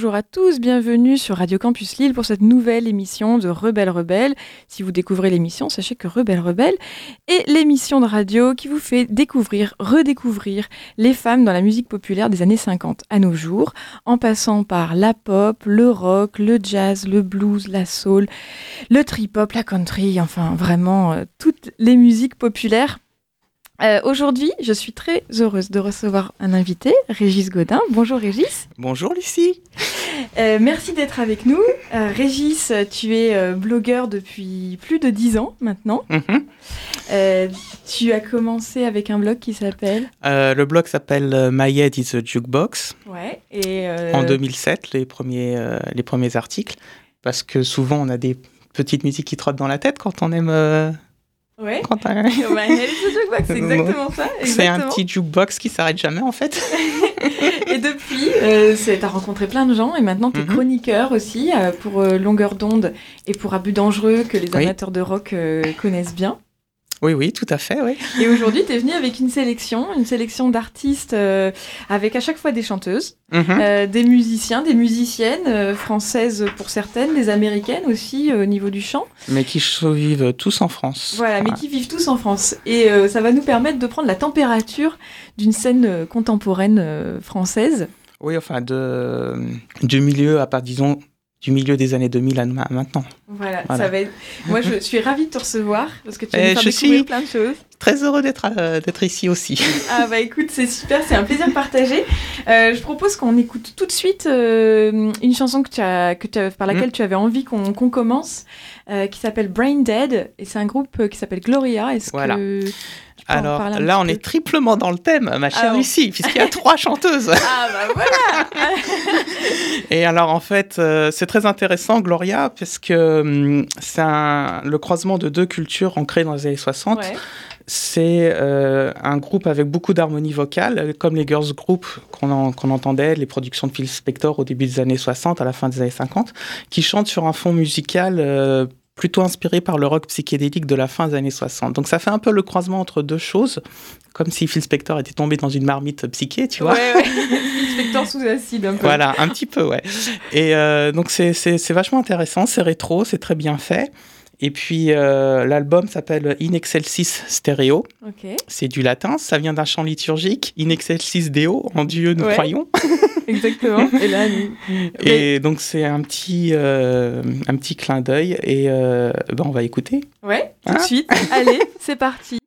Bonjour, à tous, bienvenue sur Radio Campus Lille pour cette nouvelle émission de Rebelle Rebelle. Si vous découvrez l'émission, sachez que Rebelle Rebelle est l'émission de radio qui vous fait découvrir, redécouvrir les femmes dans la musique populaire des années 50 à nos jours, en passant par la pop, le rock, le jazz, le blues, la soul, le trip-hop, la country, enfin vraiment euh, toutes les musiques populaires euh, Aujourd'hui, je suis très heureuse de recevoir un invité, Régis Godin. Bonjour Régis. Bonjour Lucie. Euh, merci d'être avec nous. Euh, Régis, tu es blogueur depuis plus de 10 ans maintenant. Mhm. Tu as commencé avec un blog qui s'appelle... Le blog s'appelle My Head is a Jukebox. Ouais. Et, En 2007, les premiers, les premiers articles. Parce que souvent, on a des petites musiques qui trottent dans la tête quand on aime. Ouais. quand est sur Jukebox, c'est exactement ça. C'est un petit jukebox qui s'arrête jamais en fait. Et depuis, euh, tu as rencontré plein de gens et maintenant tu es Mhm. chroniqueur aussi euh, pour euh, Longueur d'onde et pour Abus dangereux que les Oui. amateurs de rock euh, connaissent bien. Oui, oui, tout à fait, oui. Et aujourd'hui, tu es venu avec une sélection, une sélection d'artistes euh, avec à chaque fois des chanteuses, Mhm. euh, des musiciens, des musiciennes euh, françaises pour certaines, des américaines aussi au niveau du chant. Mais qui vivent tous en France. Voilà, mais qui vivent tous en France. Et ça va nous permettre de prendre la température d'une scène contemporaine française. Oui, enfin, de, du milieu à part, disons, du milieu des années 2000 à ma- maintenant. Voilà, Voilà. ça va être... Moi, je suis ravie de te recevoir parce que tu vas Eh, nous faire découvrir suis- plein de choses. Très heureux d'être euh, d'être ici aussi. Ah bah écoute, c'est super, c'est un plaisir partagé. Euh, je propose qu'on écoute tout de suite euh, une chanson que tu as, que tu as- par laquelle tu avais envie qu'on commence, euh, qui s'appelle Brain Dead, et c'est un groupe qui s'appelle Gloria. Est-ce Voilà. que en Alors là, on peu est triplement dans le thème, ma chère Alors. Lucie, puisqu'il y a trois chanteuses. Ah bah voilà Et alors en fait, euh, c'est très intéressant, Gloria, parce que hum, c'est le croisement de deux cultures ancrées dans les années 60. Ouais. C'est euh, un groupe avec beaucoup d'harmonie vocale, comme les girls group qu'on entendait, les productions de Phil Spector au début des années 60, à la fin des années 50, qui chantent sur un fond musical euh, plutôt inspiré par le rock psychédélique de la fin des années 60. Donc ça fait un peu le croisement entre deux choses, comme si Phil Spector était tombé dans une marmite psyché, tu vois. Ouais, ouais. Inspecteur sous acide un peu. Voilà, un petit peu, ouais. Et euh, donc, c'est- vachement intéressant, c'est rétro, c'est très bien fait. Et puis, euh, l'album s'appelle In Excelsis Stereo. C'est du latin, ça vient d'un chant liturgique. In Excelsis Deo, en Dieu nous Ouais. croyons. exactement. Et là, nous- Et donc, c'est un petit, euh, un petit clin d'œil. Et euh, ben, on va écouter. Ouais, tout de Hein suite. Allez, c'est parti.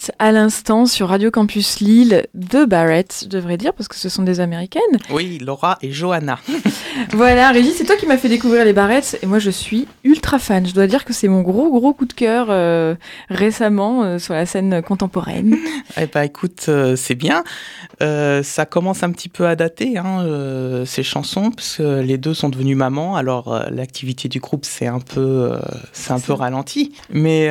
Barrett à l'instant sur Radio Campus Lille, de Barrett, je devrais dire, parce que ce sont des américaines. Oui, Laura et Johanna. voilà, Régis, c'est toi qui m'as fait découvrir les Barretts, et moi je suis ultra fan. Je dois dire que c'est mon gros, gros coup de cœur euh, récemment euh, sur la scène contemporaine. eh bah écoute, euh, c'est bien. ça commence un petit peu à dater, hein, ces chansons, parce que les deux sont devenus mamans, alors l'activité du groupe c'est un peu, c'est un peu ralenti. Mais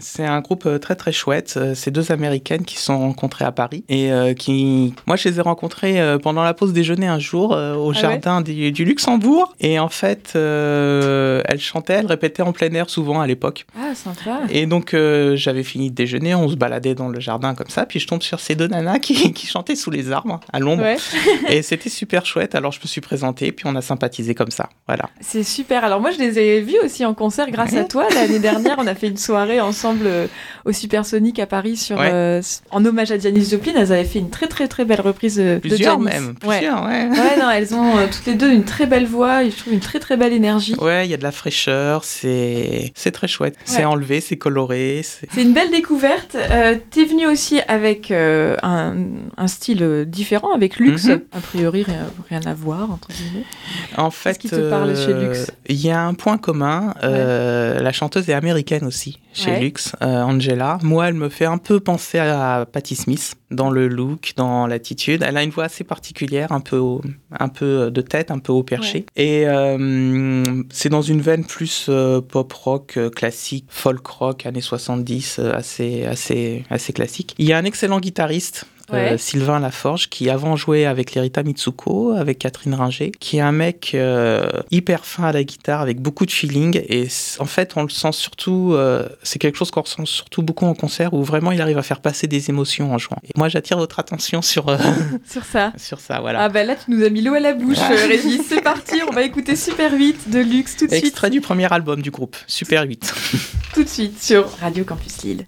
c'est un groupe très très chouette. C'est deux américaines qui se sont rencontrées à Paris et qui, moi je les ai rencontrées pendant la pause déjeuner un jour au ah jardin du, Luxembourg. Et en fait, elles chantaient, elles répétaient en plein air souvent à l'époque. Ah, sympa. Et donc j'avais fini de déjeuner, on se baladait dans le jardin comme ça, puis je tombe sur ces deux nanas qui, qui chantaient sous les arbres à l'ombre. et c'était super chouette. Alors je me suis présentée, puis on a sympathisé comme ça. Voilà. C'est super. Alors moi je les ai vus aussi en concert grâce à toi. L'année dernière, on a fait une soirée ensemble euh, au Supersonic à Paris sur, euh, en hommage à Janis Joplin. Elles avaient fait une très très très belle reprise de Plusieurs même. Plusieurs, ouais. ouais. non, elles ont euh, toutes les deux une très belle voix. Je trouve une très très belle énergie. Ouais, il y a de la fraîcheur. C'est c'est très chouette. C'est enlevé, c'est coloré. C'est une belle découverte. Euh, T'es venu aussi avec un, un, style différent avec Lux. Mhm. A priori, rien, rien, à voir entre guillemets. En fait, ce qui te parle chez Lux Il y a un point commun. La chanteuse est américaine aussi chez Lux, Angela. Moi, elle me fait un peu penser à Patti Smith dans le look, dans l'attitude. Elle a une voix assez particulière, un peu, un peu de tête, un peu haut perché. Et euh, c'est dans une veine plus euh, pop rock euh, classique, folk rock années 70, assez, assez, assez classique. Il y a un excellent guitariste euh, Sylvain Laforge, qui avant jouait avec l'Erita Mitsuko, avec Catherine Ringer, qui est un mec euh, hyper fin à la guitare, avec beaucoup de feeling. Et en fait, on le sent surtout, euh, c'est quelque chose qu'on ressent surtout beaucoup en concert, où vraiment il arrive à faire passer des émotions en jouant. Et moi, j'attire votre attention sur, sur ça. Sur ça, voilà. Ah ben là, tu nous as mis l'eau à la bouche, Régis. C'est parti, on va écouter Super 8 de Luxe tout de suite. Extrait du premier album du groupe, Super 8. tout de suite sur Radio Campus Lille.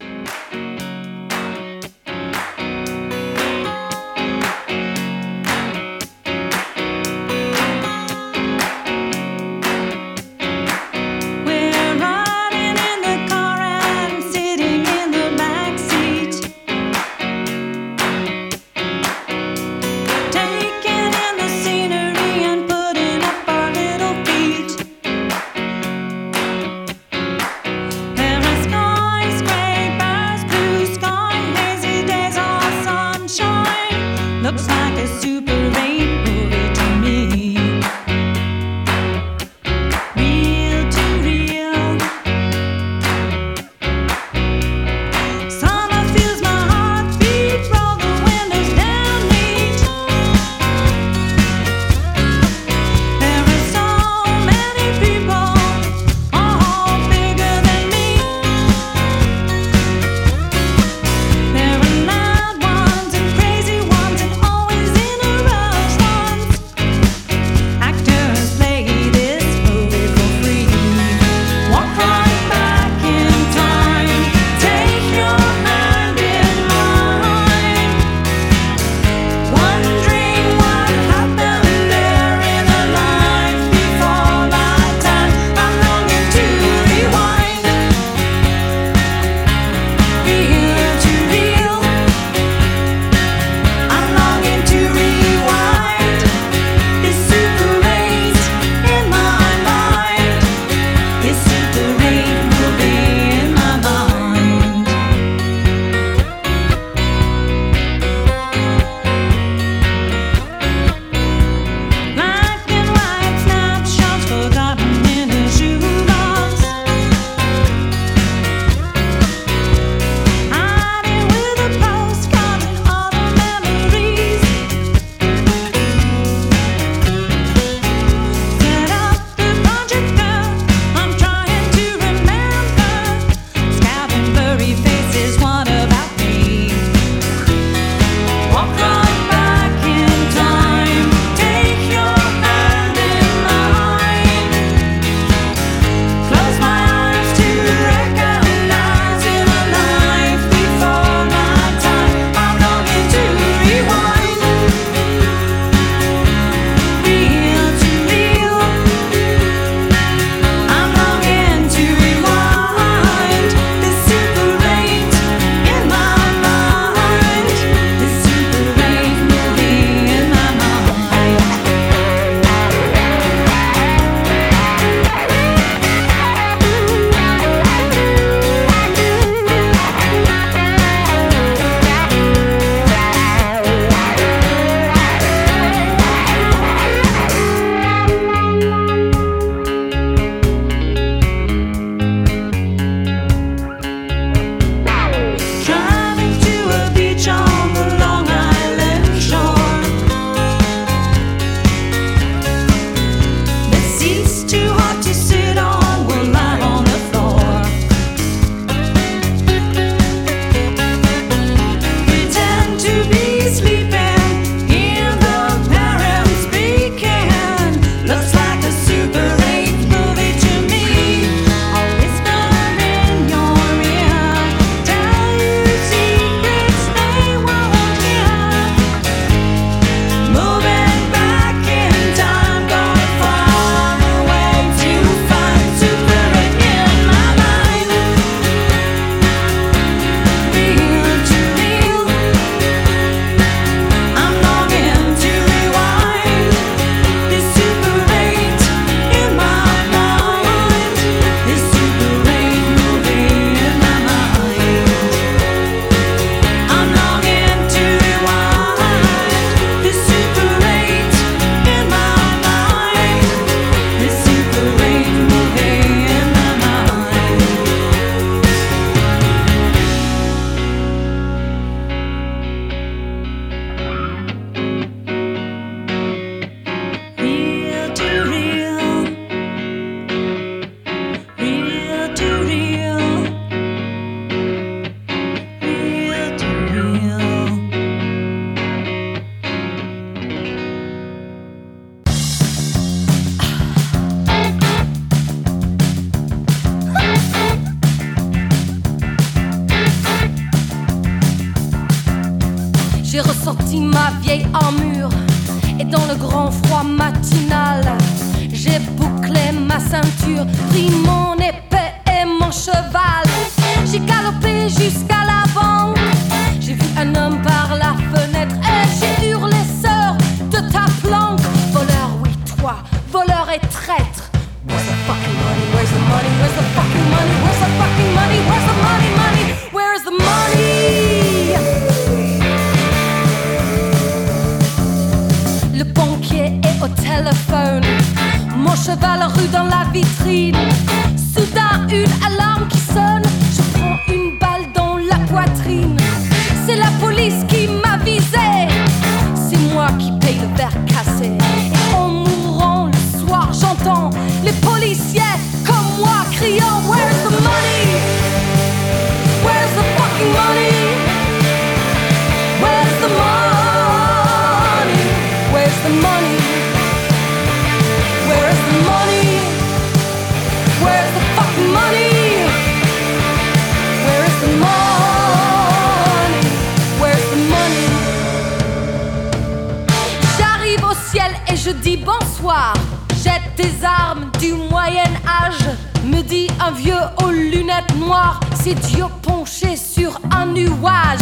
Lunettes noires. C'est Dieu penché sur un nuage.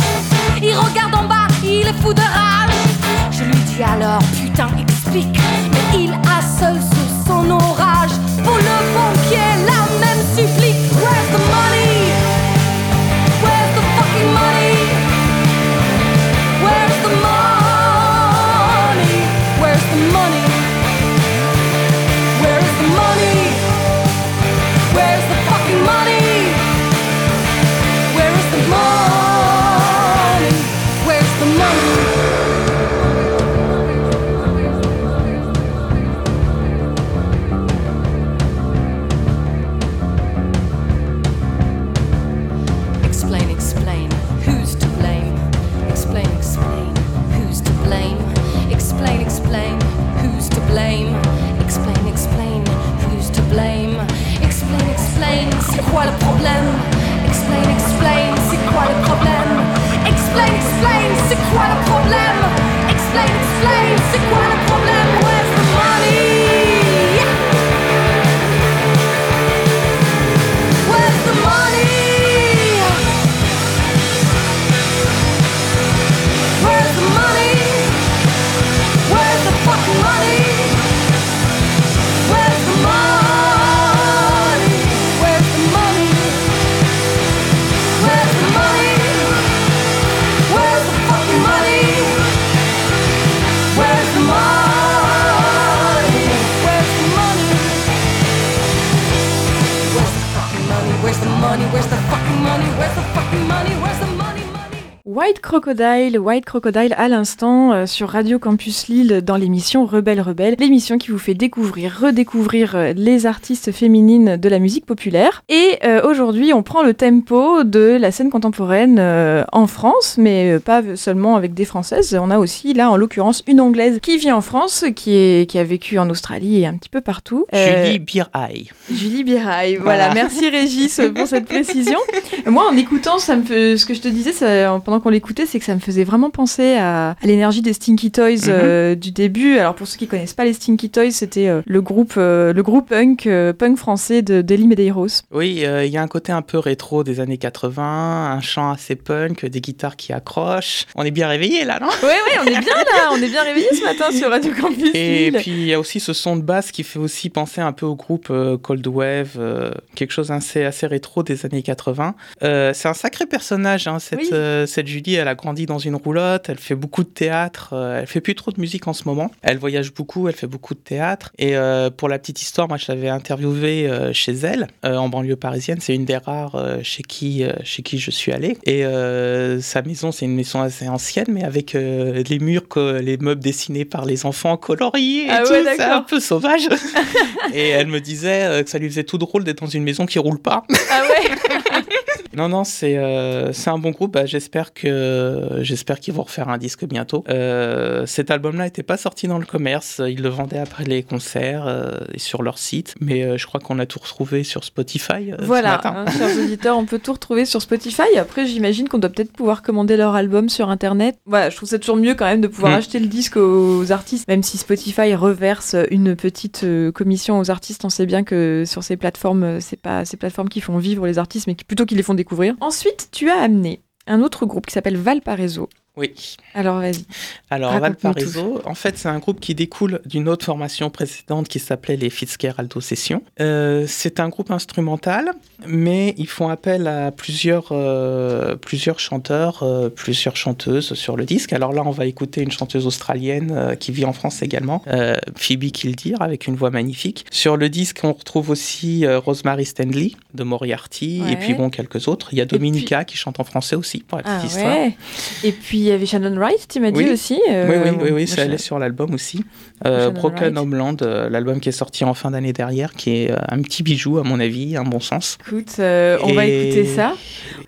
Il regarde en bas, il est fou de rage. Je lui dis alors, putain, explique. Mais il a seul sous son orage. Pour le banquier, la même supplique. Where's the money? wanna White Crocodile, White Crocodile à l'instant euh, sur Radio Campus Lille dans l'émission Rebelle Rebelle, l'émission qui vous fait découvrir, redécouvrir euh, les artistes féminines de la musique populaire. Et euh, aujourd'hui, on prend le tempo de la scène contemporaine euh, en France, mais pas seulement avec des Françaises. On a aussi là, en l'occurrence, une Anglaise qui vit en France, qui, est, qui a vécu en Australie et un petit peu partout. Julie Biraille. Julie Biraille, voilà. Voilà. Merci Régis pour cette précision. Moi, en écoutant, ça me fait... ce que je te disais ça, pendant qu'on l'écoutait, c'est que ça me faisait vraiment penser à, à l'énergie des Stinky Toys euh, du début. Alors pour ceux qui connaissent pas les Stinky Toys, c'était euh, le groupe euh, le groupe punk punk français de Deli Medeiros. Oui, il y a un côté un peu rétro des années 80, un chant assez punk, des guitares qui accrochent. On est bien réveillés là, non? Ouais ouais, on est bien là, on est bien réveillés ce matin sur Radio Campus. Et puis il y a aussi ce son de basse qui fait aussi penser un peu au groupe Cold Wave, quelque chose assez, assez rétro des années 80. Euh, c'est un sacré personnage, hein, cette, Oui. cette Julie. Elle a grandi dans une roulotte, elle fait beaucoup de théâtre, euh, elle fait plus trop de musique en ce moment. Elle voyage beaucoup, elle fait beaucoup de théâtre. Et euh, pour la petite histoire, moi je l'avais interviewée euh, chez elle, euh, en banlieue parisienne. C'est une des rares chez, qui, chez qui je suis allé. Et sa maison, c'est une maison assez ancienne, mais avec les murs, que, les meubles dessinés par les enfants coloriés et Ah tout. ouais, c'est un peu sauvage. et elle me disait que ça lui faisait tout drôle d'être dans une maison qui roule pas. Ah ouais. Non, non, c'est euh, un bon groupe. Bah, j'espère que j'espère qu'ils vont refaire un disque bientôt. Euh, cet album-là n'était pas sorti dans le commerce. Ils le vendaient après les concerts euh, et sur leur site. Mais euh, je crois qu'on a tout retrouvé sur Spotify. ce Voilà, matin. hein, chers auditeurs, on peut tout retrouver sur Spotify. Après, j'imagine qu'on doit peut-être pouvoir commander leur album sur Internet. Voilà, je trouve ça toujours mieux quand même de pouvoir Mm. acheter le disque aux artistes, même si Spotify reverse une petite commission aux artistes. On sait bien que sur ces plateformes, c'est pas ces plateformes qui font vivre les artistes, mais qui, plutôt qui les font découvrir. Ensuite, tu as amené un autre groupe qui s'appelle Valparaiso. Oui. Alors vas-y. Alors, Valparaiso, en fait, c'est un groupe qui découle d'une autre formation précédente qui s'appelait les Fitzgeraldo Sessions. Euh, c'est un groupe instrumental, mais ils font appel à plusieurs, euh, plusieurs chanteurs, euh, plusieurs chanteuses sur le disque. Alors là, on va écouter une chanteuse australienne qui vit en France également, Phoebe Kildare, avec une voix magnifique. Sur le disque, on retrouve aussi Rosemary Stanley de Moriarty, Ouais. et puis bon, quelques autres. Il y a Dominica qui chante en français aussi, pour la petite Ah histoire. ouais. Et puis y avait Shannon Wright, tu m'as dit Oui. aussi. Oui, euh, oui, oui, oui, moi, ça allait sur l'album aussi. Euh, Broken. Homeland, euh, l'album qui est sorti en fin d'année dernière, qui est euh, un petit bijou à mon avis, un bon sens. Écoute, euh, on va écouter ça.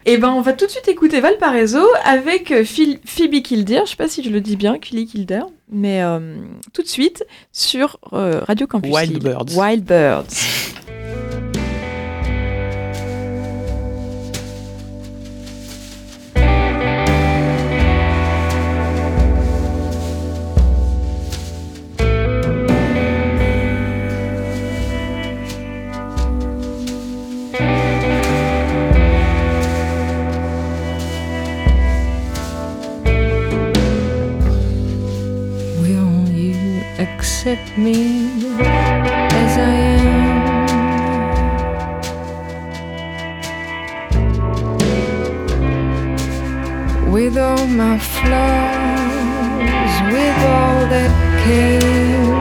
Et ben, on va tout de suite écouter Valparaiso avec euh, Phil- Phoebe Kildare. Je sais pas si je le dis bien, Philly Kildare, mais euh, tout de suite sur euh, Radio Campus. Wild. Birds. Wild Birds. Accept me as I am? With all my flaws, with all that came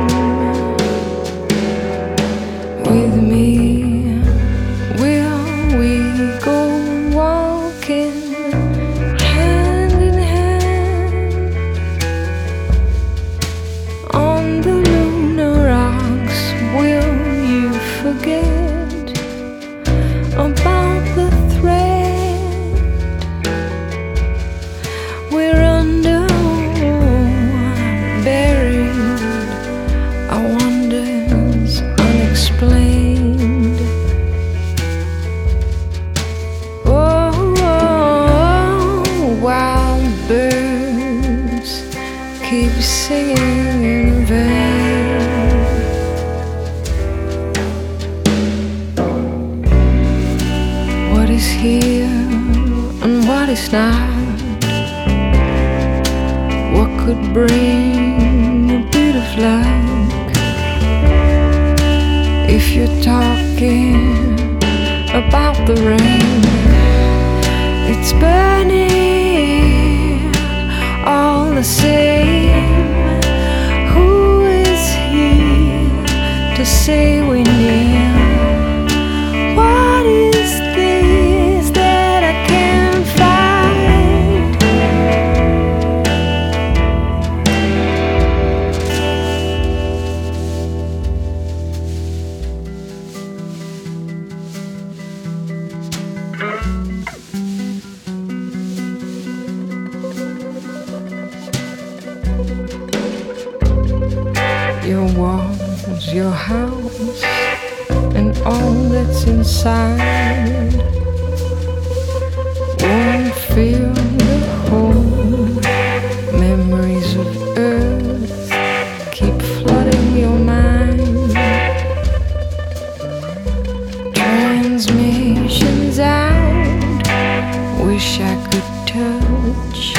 Wish I could touch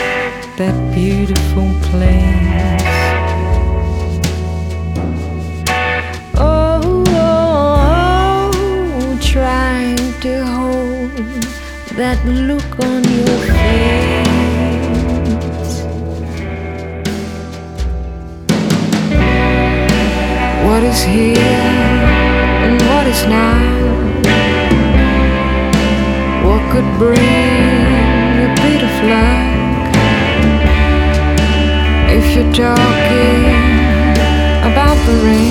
that beautiful place. Oh, oh, oh, trying to hold that look on your face. What is here and what is now? What could bring you're talking about the rain,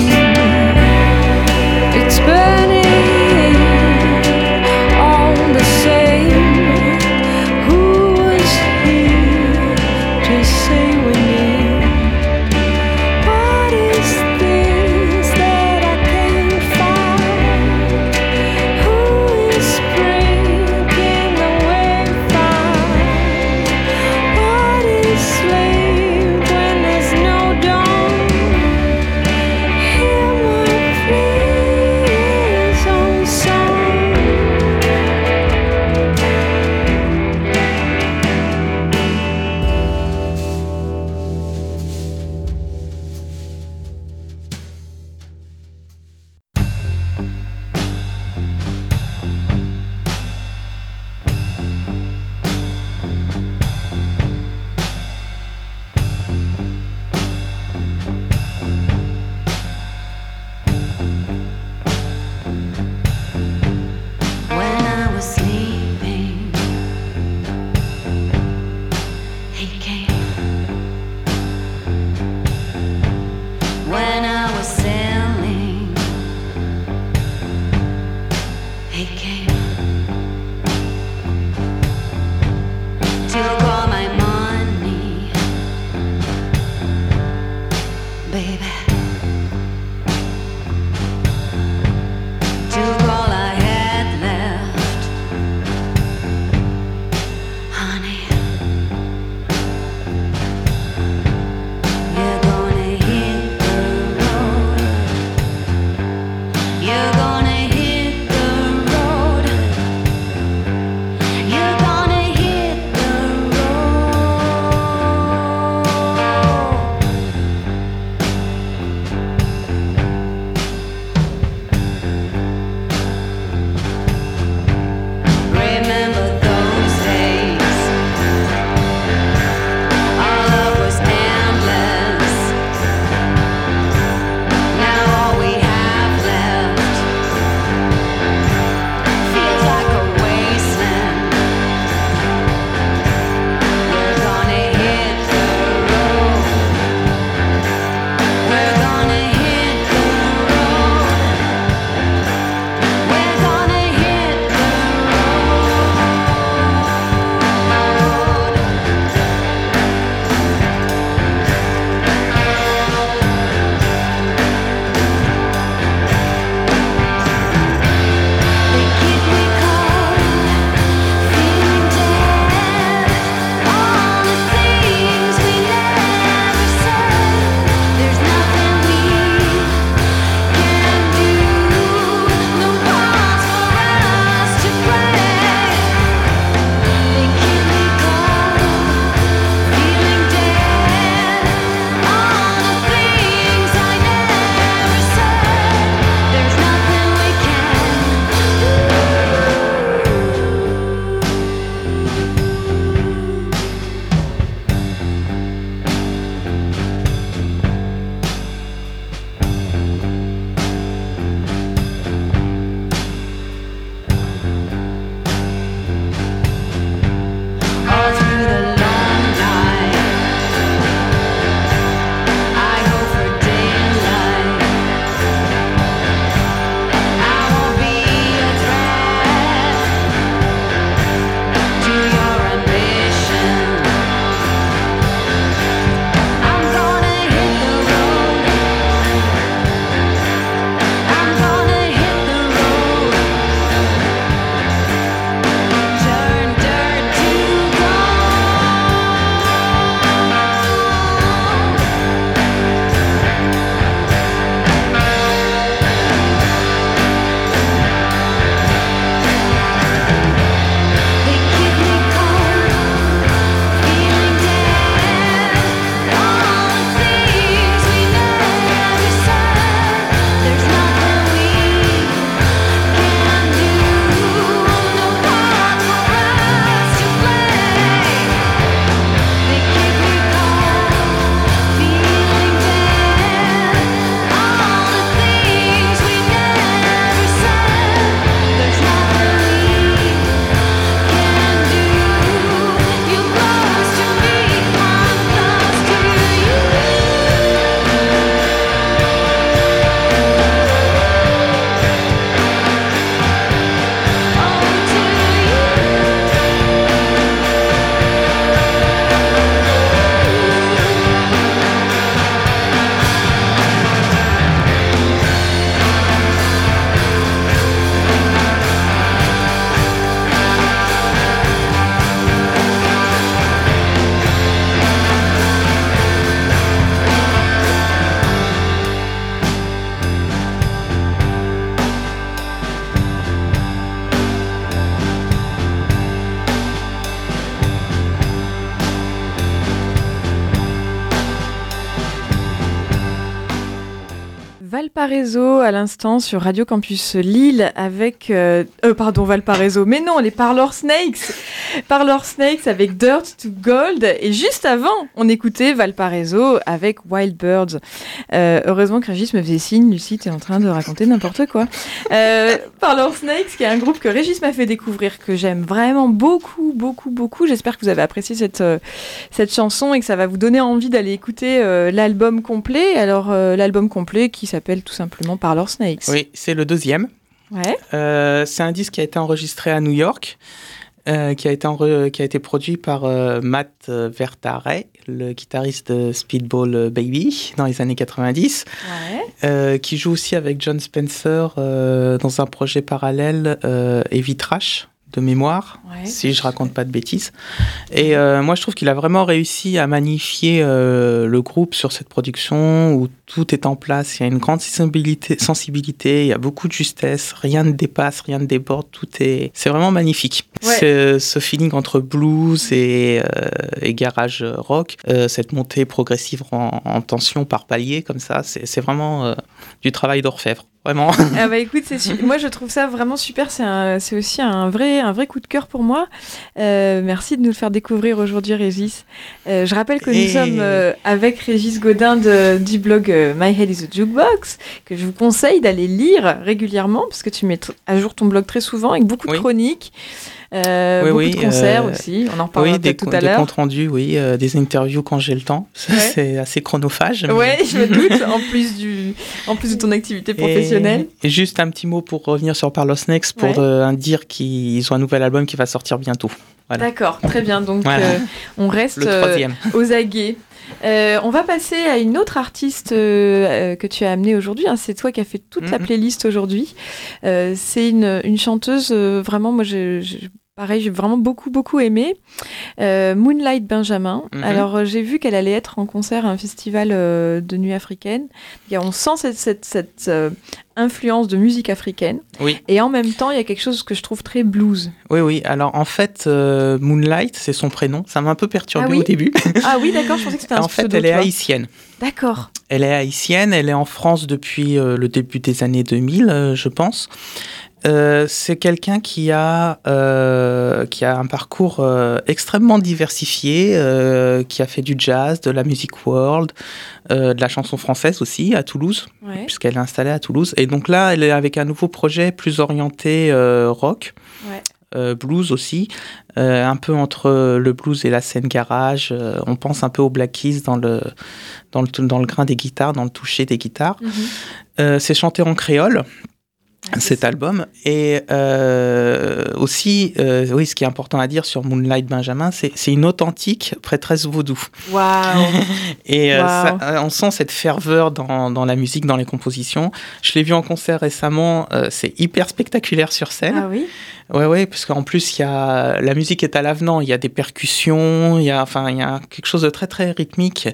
Sur Radio Campus Lille avec euh, euh, pardon Valparaiso. Mais non les Parlor Snakes. Parlor Snakes avec Dirt to Gold. Et juste avant on écoutait Valparaiso avec Wild Birds. Euh, heureusement que Régis me faisait signe Lucie t'es en train de raconter n'importe quoi. Parlor Snakes qui est un groupe que Régis m'a fait découvrir que j'aime vraiment beaucoup beaucoup beaucoup. J'espère que vous avez apprécié cette cette chanson et que ça va vous donner envie d'aller écouter l'album complet. Alors l'album complet qui s'appelle tout simplement Parlor Snakes Oui, c'est le deuxième. ouais. Euh, c'est un disque qui a été enregistré à New York, euh, qui, a été enre- qui a été produit par euh, Matt Vertare, le guitariste de Speedball Baby dans les années 90, ouais. euh, qui joue aussi avec John Spencer dans un projet parallèle, Heavy Trash, de mémoire, Ouais. si je raconte pas de bêtises. Et euh, moi, je trouve qu'il a vraiment réussi à magnifier euh, le groupe sur cette production où tout est en place. Il y a une grande sensibilité, sensibilité il y a beaucoup de justesse, rien ne dépasse, rien ne déborde, tout est. C'est vraiment magnifique. Ouais. Ce feeling entre blues et, euh, et garage rock, cette montée progressive en, en tension par palier comme ça, c'est vraiment du travail d'orfèvre. Vraiment. Ah bah écoute, moi je trouve ça vraiment super. C'est aussi un vrai, un vrai coup de cœur pour moi. Euh, merci de nous le faire découvrir aujourd'hui, Régis. Euh, je rappelle que nous sommes euh, avec Régis Godin de- du blog My Head is a Jukebox, que je vous conseille d'aller lire régulièrement parce que tu mets à jour ton blog très souvent avec beaucoup de chroniques, euh, Oui, beaucoup oui, de concerts euh, aussi. On en reparlera Oui, des, tout à des l'heure. comptes rendus, oui, euh, des interviews quand j'ai le temps. Ouais. C'est assez chronophage. mais- Ouais, je me doute. En plus du, en plus de ton activité professionnelle. Et, juste un petit mot pour revenir sur Parlos Next pour Ouais. euh, dire qu'ils ont un nouvel album qui va sortir bientôt. Voilà. D'accord, très bien. Donc Voilà. on reste aux aguets. Euh, on va passer à une autre artiste euh, que tu as amenée aujourd'hui. hein. C'est toi qui as fait toute la Mhm. playlist aujourd'hui. Euh, c'est une, une chanteuse, vraiment, moi, je- pareil, j'ai vraiment beaucoup, beaucoup aimé. Euh, Moonlight Benjamin. Mhm. Alors, euh, j'ai vu qu'elle allait être en concert à un festival euh, de nuit africaine. A- on sent cette, cette, cette, euh, influence de musique africaine. Oui. Et en même temps, il y a quelque chose que je trouve très blues. Oui, oui. Alors en fait, Moonlight, c'est son prénom. Ça m'a un peu perturbé Ah oui au début. Ah oui, d'accord, je pensais que c'était un en fait, elle est haïtienne. D'accord. Elle est haïtienne, elle est en France depuis le début des années 2000, euh, je pense. Euh, c'est quelqu'un qui a euh, qui a un parcours euh, extrêmement diversifié, euh, qui a fait du jazz, de la music world, euh, de la chanson française aussi à Toulouse, Ouais. puisqu'elle est installée à Toulouse. Et donc là, elle est avec un nouveau projet plus orienté euh, rock. Ouais. euh, blues aussi, euh, un peu entre le blues et la scène garage. Euh, on pense un peu aux Black Keys dans le, dans, le, dans le grain des guitares, dans le toucher des guitares. Euh, c'est chanté en créole, cet album. Et euh, aussi, euh, oui, ce qui est important à dire sur Moonlight Benjamin, c'est c'est une authentique prêtresse vaudou. Waouh. Et euh, ça, euh, on sent cette ferveur dans, dans la musique, dans les compositions. Je l'ai vu en concert récemment, euh, c'est hyper spectaculaire sur scène. Ah oui? Ouais, ouais, parce qu'en plus, il y a la musique est à l'avenant. Il y a des percussions, il y a, enfin, il y a quelque chose de très très rythmique,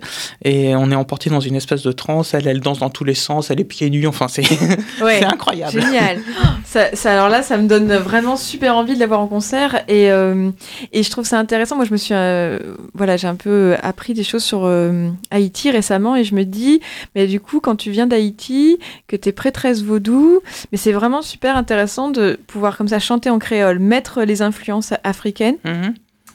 et on est emporté dans une espèce de transe. Elle, elle danse dans tous les sens, elle est pieds nus. Enfin, c'est Ouais. c'est incroyable. Génial. Ça, ça- alors là, ça me donne vraiment super envie de la voir en concert et, euh, et je trouve ça intéressant. Moi, je me suis, euh, voilà, j'ai un peu appris des choses sur euh, Haïti récemment et je me dis, mais du coup, quand tu viens d'Haïti, que tu es prêtresse vaudou, mais c'est vraiment super intéressant de pouvoir comme ça chanter en créole, mettre les influences africaines. Mhm.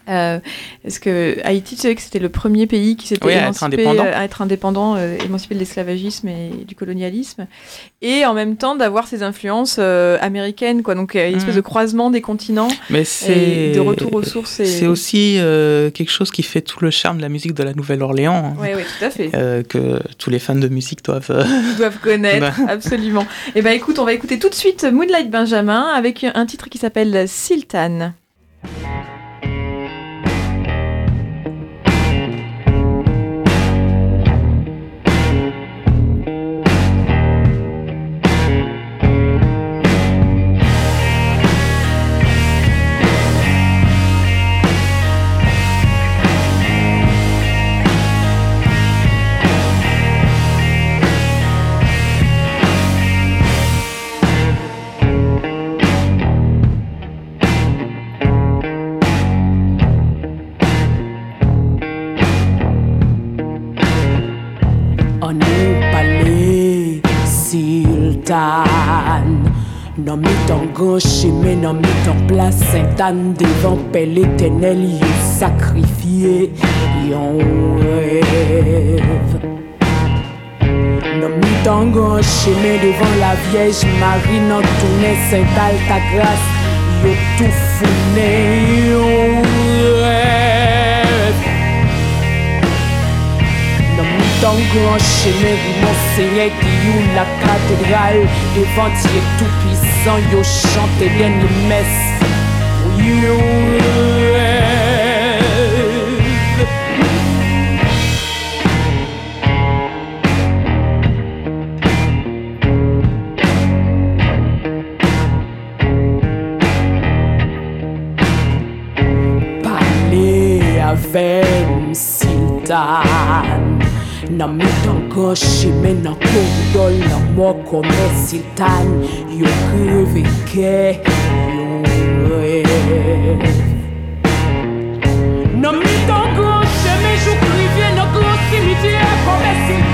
Euh, Est-ce que Haïti, tu sais que c'était le premier pays qui s'était Oui, à être émancipé, indépendant. à être indépendant, euh, émancipé de l'esclavagisme et du colonialisme, et en même temps d'avoir ces influences euh, américaines, quoi. Donc une espèce Mhm. de croisement des continents Mais et c'est de retour aux sources. Et... C'est aussi euh, quelque chose qui fait tout le charme de la musique de la Nouvelle-Orléans. hein, Oui, oui, tout à fait. que tous les fans de musique doivent. connaître, Bah. absolument. Et ben écoute, on va écouter tout de suite Moonlight Benjamin avec un titre qui s'appelle Sultan. Sultan Nan mi tan gan cheme, nan mi tan plas Saint-Anne Devan pe l'éternel, yo sakrifye yon rev Nan mi tan gan cheme, la Vierge Marie. Nan tourne Saint-Al ta grâce, yo tout foune yon rev Cheme, rimon seye ki yon la cathédrale Devan tiye tout puissant, yo chante len le mes Yon rev Parle avec Sultan Nan mi tan gan cheme nan koridol nan mò kome Sultan Yo kreve ke yon rev Nan mi tan gan cheme jou krivye Sultan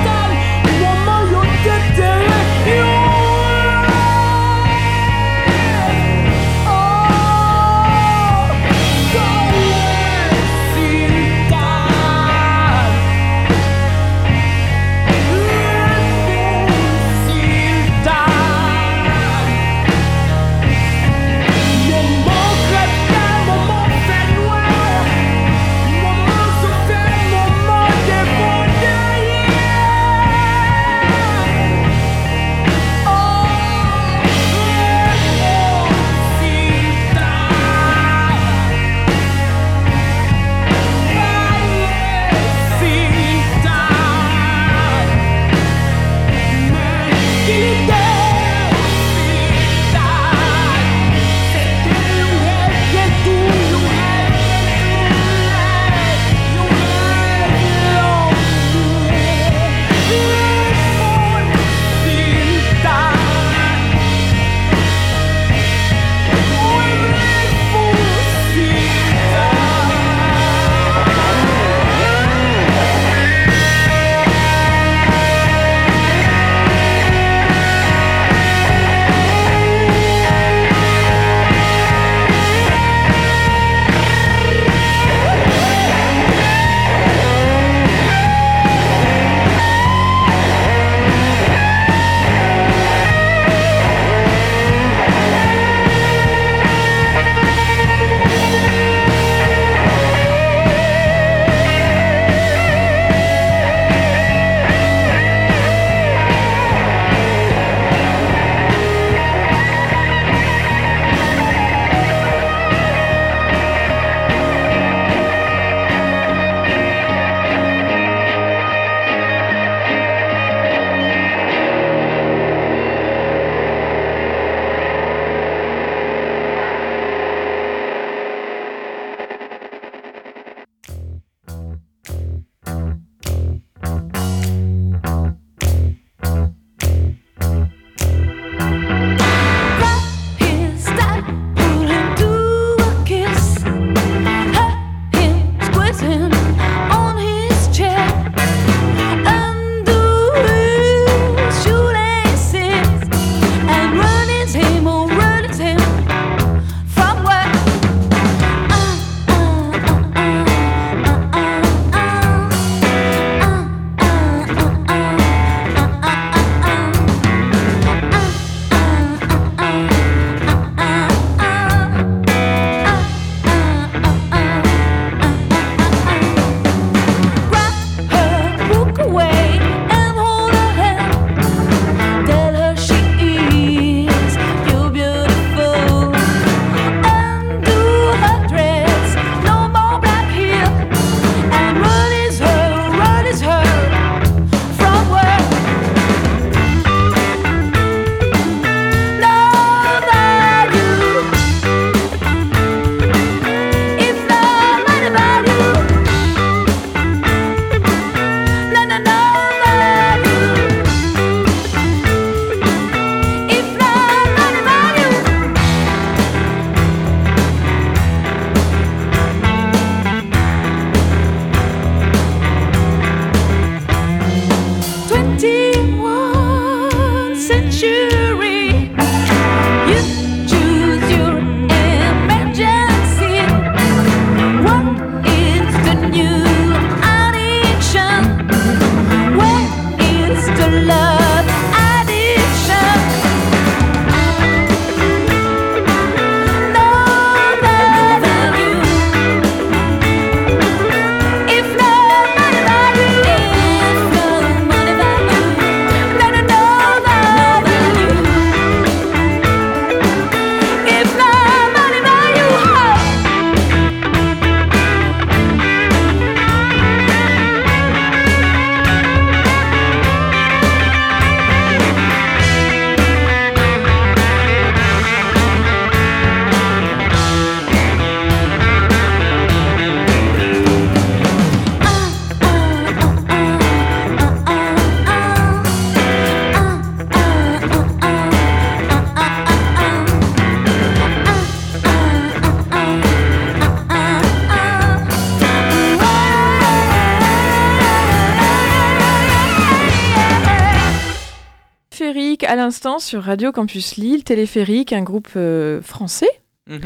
l'instant sur Radio Campus Lille, Téléphérique, un groupe euh, français Mhm.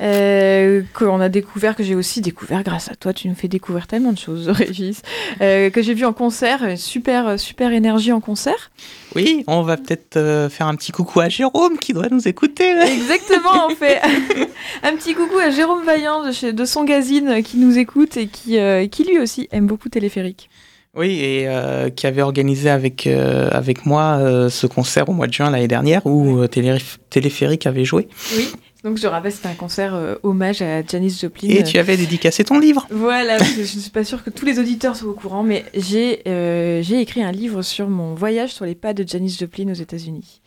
euh, qu'on a découvert, que j'ai aussi découvert grâce à toi. Tu nous fais découvrir tellement de choses, Régis. Euh, que j'ai vu en concert, super, super énergie en concert. Oui, on va peut-être faire un petit coucou à Jérôme qui doit nous écouter. là. Exactement, on fait un petit coucou à Jérôme Vaillant de, chez, de son gazine qui nous écoute et qui, qui lui aussi aime beaucoup Téléphérique. Oui, et euh, qui avait organisé avec, euh, avec moi euh, ce concert au mois de juin l'année dernière où euh, Télé- Téléphérique avait joué. Oui. Donc je rappelle, c'était un concert euh, hommage à Janis Joplin. Et tu avais dédicacé ton livre. Voilà, je ne suis pas sûre que tous les auditeurs soient au courant, mais j'ai euh, j'ai écrit un livre sur mon voyage sur les pas de Janis Joplin aux États-Unis.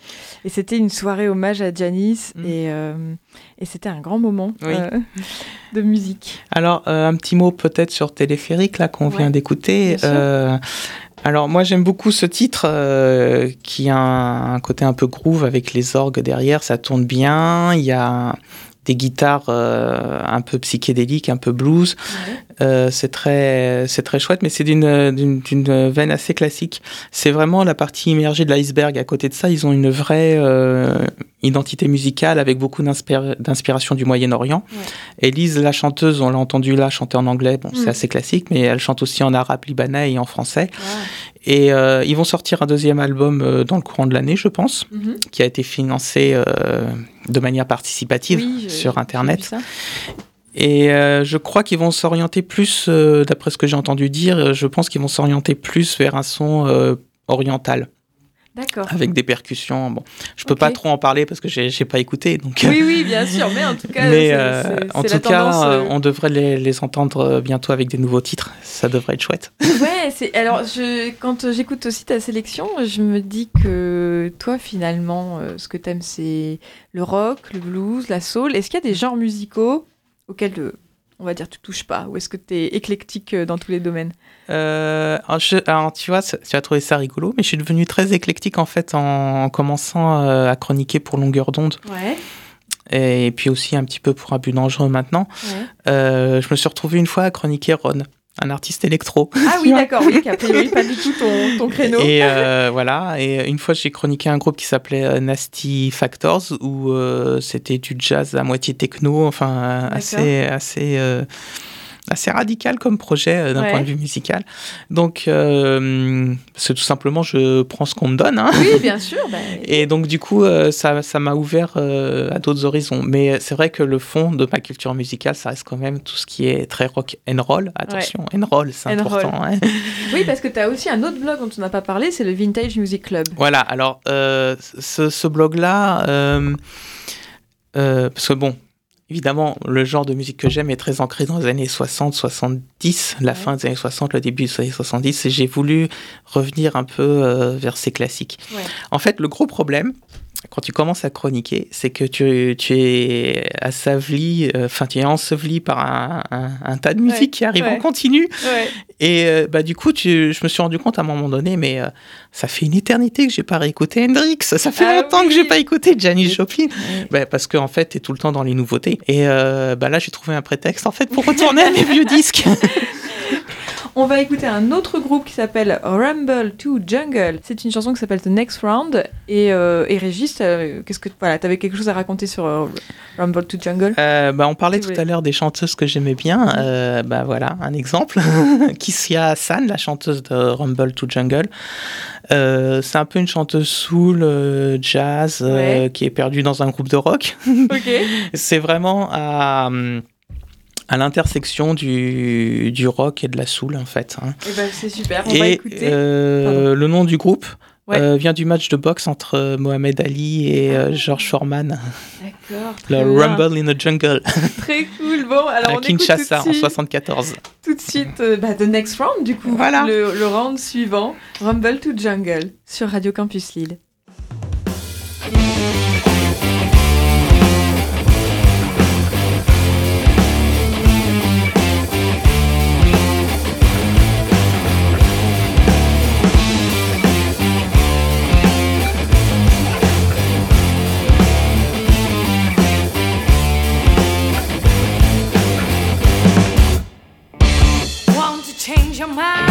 Et c'était une soirée hommage à Janis, Mm. et, euh, et c'était un grand moment Oui. euh, de musique. Alors, euh, un petit mot peut-être sur Téléphérique, là, qu'on Ouais, vient d'écouter. Alors, moi, j'aime beaucoup ce titre euh, qui a un, un côté un peu groove avec les orgues derrière. Ça tourne bien. Il y a des guitares euh, un peu psychédéliques, un peu blues. Euh, c'est très, c'est très chouette, mais c'est d'une, veine assez classique. C'est vraiment la partie immergée de l'iceberg. À côté de ça, ils ont une vraie euh, identité musicale avec beaucoup d'inspira- d'inspiration du Moyen-Orient. Élise, la chanteuse, on l'a entendu là chanter en anglais. Bon, Mm. c'est assez classique, mais elle chante aussi en arabe libanais et en français. Et euh, ils vont sortir un deuxième album euh, dans le courant de l'année, je pense, Mhm. qui a été financé euh, de manière participative Oui, sur Internet. Et euh, je crois qu'ils vont s'orienter plus, euh, d'après ce que j'ai entendu dire, euh, je pense qu'ils vont s'orienter plus vers un son euh, oriental, D'accord. avec des percussions. Bon, je peux pas trop en parler parce que j'ai j'ai pas écouté. Donc, Oui, oui, bien sûr, mais en tout cas, mais c'est- euh, c'est- en c'est tout la cas, tendance, euh, euh, on devrait les, les entendre euh, bientôt avec des nouveaux titres. Ça devrait être chouette. Ouais, c'est alors je quand j'écoute aussi ta sélection, je me dis que toi finalement euh, ce que t'aimes c'est le rock, le blues, la soul. Est-ce qu'il y a des genres musicaux auxquels euh, on va dire tu touches pas ou est-ce que tu es éclectique euh, dans tous les domaines? Euh, alors, je- alors, tu vois, tu as trouvé ça rigolo, mais je suis devenu très éclectique en fait en, en commençant euh, à chroniquer pour Longueur d'onde Ouais. et puis aussi un petit peu pour Abus dangereux maintenant. Euh, je me suis retrouvé une fois à chroniquer Ron, un artiste électro. Ah oui, d'accord, oui, qu'a priori pas du tout ton, ton créneau. Et euh, voilà, et une fois j'ai chroniqué un groupe qui s'appelait euh, Nasty Factors où euh, c'était du jazz à moitié techno, enfin assez assez euh, assez radical comme projet euh, d'un Ouais. point de vue musical. Donc euh, c'est tout simplement je prends ce qu'on me donne. hein. Oui, bien sûr. bah, Et donc du coup, euh, ça ça m'a ouvert euh, à d'autres horizons. Mais c'est vrai que le fond de ma culture musicale, ça reste quand même tout ce qui est très rock and roll. Attention, and roll, c'est important. hein. Oui, parce que tu as aussi un autre blog dont on n'a pas parlé, c'est le Vintage Music Club. Voilà, alors euh, ce, ce blog-là, euh, euh, parce que bon, évidemment, le genre de musique que j'aime est très ancré dans les années 60, 70, la Ouais. fin des années 60, le début des années 70, et j'ai voulu revenir un peu euh, vers ces classiques. Ouais. En fait, le gros problème, quand tu commences à chroniquer, c'est que tu, tu es assaveli, euh, enfin, tu es enseveli par un, un- un tas de musique Ouais, qui arrive ouais. en continu. Ouais. Et euh, bah, du coup, tu, je me suis rendu compte à un moment donné, mais euh, ça fait une éternité que j'ai pas réécouté Hendrix. Ça fait Ah longtemps que oui. j'ai pas écouté Janis Joplin. Bah, parce qu'en fait, tu es tout le temps dans les nouveautés. Et bah, là, j'ai trouvé un prétexte en fait pour retourner à mes vieux disques. On va écouter un autre groupe qui s'appelle Rumble to Jungle. C'est une chanson qui s'appelle The Next Round. Et, euh, et Régis, euh, qu'est-ce que voilà, t'avais quelque chose à raconter sur euh, Rumble to Jungle? Euh, bah, on parlait tout à l'heure des chanteuses que j'aimais bien. Euh, bah, voilà, un exemple. Kissia Hassan, la chanteuse de Rumble to Jungle. C'est un peu une chanteuse soul, jazz, Ouais. qui est perdue dans un groupe de rock. C'est vraiment à, hum, à l'intersection du, du rock et de la soul, en fait. hein. Et ben c'est super. On va Et écouter. euh, le nom du groupe Ouais. euh, vient du match de boxe entre euh, Mohamed Ali et euh, George Foreman, D'accord. le bien. Rumble in the Jungle, Très cool. Bon, alors à on écoute Kinshasa tout en de suite, 74. tout de suite bah, The Next Round, du coup. Voilà. Le, le round suivant, Rumble to Jungle, sur Radio Campus Lille. To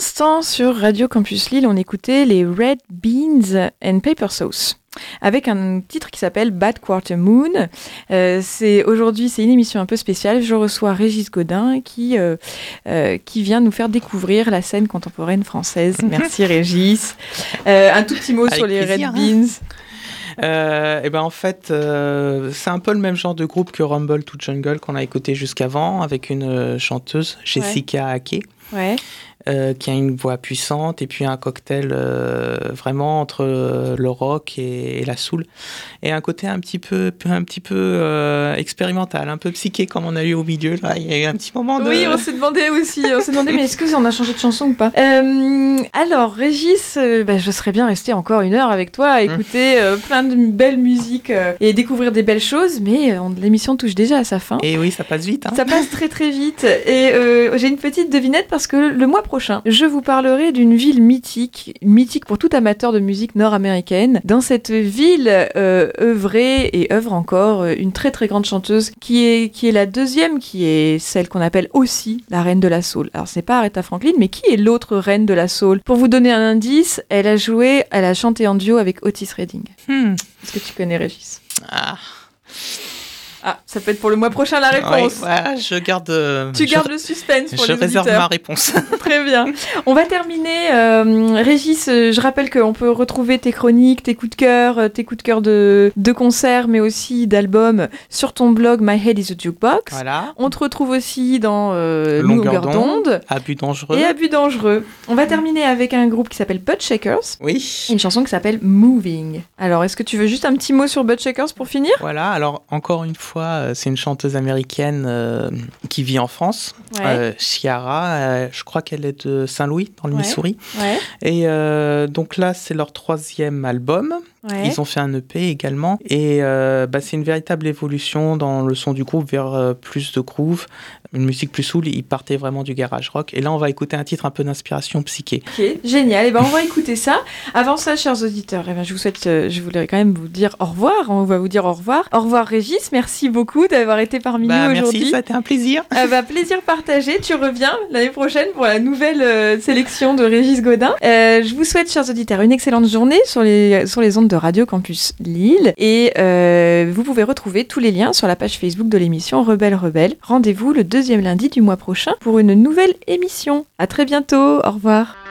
sur Radio Campus Lille, on écoutait les Red Beans and Paper Sauce avec un titre qui s'appelle Bad Quarter Moon. Euh, c'est aujourd'hui c'est une émission un peu spéciale. Je reçois Régis Godin qui euh, euh, qui vient nous faire découvrir la scène contemporaine française. Merci Régis. un tout petit mot sur les Red hein. Beans. et ben en fait, c'est un peu le même genre de groupe que Rumble to Jungle qu'on a écouté jusqu'avant, avec une chanteuse, Jessica ouais. Ake. Ouais. Euh, qui a une voix puissante et puis un cocktail euh, vraiment entre euh, le rock et, la soul. Et un côté un petit peu un petit peu expérimental un peu psyché comme on a eu au milieu là il y a eu un petit moment de oui on s'est demandé aussi on s'est demandé mais est-ce que on a changé de chanson ou pas? Alors Régis bah, je serais bien resté encore une heure avec toi à écouter plein de belles musiques et découvrir des belles choses mais l'émission touche déjà à sa fin. Et oui ça passe vite hein. ça passe très très vite. Et j'ai une petite devinette parce que le mois prochain, je vous parlerai d'une ville mythique, mythique pour tout amateur de musique nord-américaine. Dans cette ville euh, œuvrait et œuvre encore euh, une très très grande chanteuse qui est, qui est la deuxième, qui est celle qu'on appelle aussi la reine de la soul. Alors c'est pas Aretha Franklin, mais qui est l'autre reine de la soul? Pour vous donner un indice, elle a joué, elle a chanté en duo avec Otis Redding. Hmm. Est-ce que tu connais Régis? Ah. Ah, ça peut être pour le mois prochain la réponse. Ouais, je garde. Euh, tu gardes le suspense pour je les réserve ma réponse. Très bien. On va terminer. Euh, Régis, euh, je rappelle qu'on peut retrouver tes chroniques, tes coups de cœur, tes coups de cœur de, de concerts, mais aussi d'albums sur ton blog My Head is a Jukebox. Voilà. On te retrouve aussi dans Longueur d'onde. Abus dangereux. Et Abus dangereux. On va terminer avec un groupe qui s'appelle Butt Shakers. Oui. une chanson qui s'appelle Moving. Alors, est-ce que tu veux juste un petit mot sur Butt Shakers pour finir? Voilà. Alors, encore une fois euh, c'est une chanteuse américaine euh, qui vit en France, ouais. Euh, je crois qu'elle est de Saint-Louis, dans le Missouri. Ouais. Et donc là, c'est leur troisième album. Ouais. Ils ont fait un EP également. Et bah, c'est une véritable évolution dans le son du groupe vers plus de groove, une musique plus soul. Ils partaient vraiment du garage rock. Et là, on va écouter un titre un peu d'inspiration psyché. Ok, génial. Et ben, on va écouter ça. Avant ça, chers auditeurs, et ben, je vous souhaite, je voudrais quand même vous dire au revoir. On va vous dire au revoir. Au revoir, Régis. Merci beaucoup d'avoir été parmi bah, nous aujourd'hui. Merci, ça a été un plaisir. Ah bah, plaisir partagé. Tu reviens l'année prochaine pour la nouvelle euh, sélection de Régis Godin. Euh, je vous souhaite, chers auditeurs, une excellente journée sur les, sur les ondes de Radio Campus Lille. Et euh, vous pouvez retrouver tous les liens sur la page Facebook de l'émission Rebelle Rebelle. Rendez-vous le deuxième lundi du mois prochain pour une nouvelle émission. À très bientôt. Au revoir.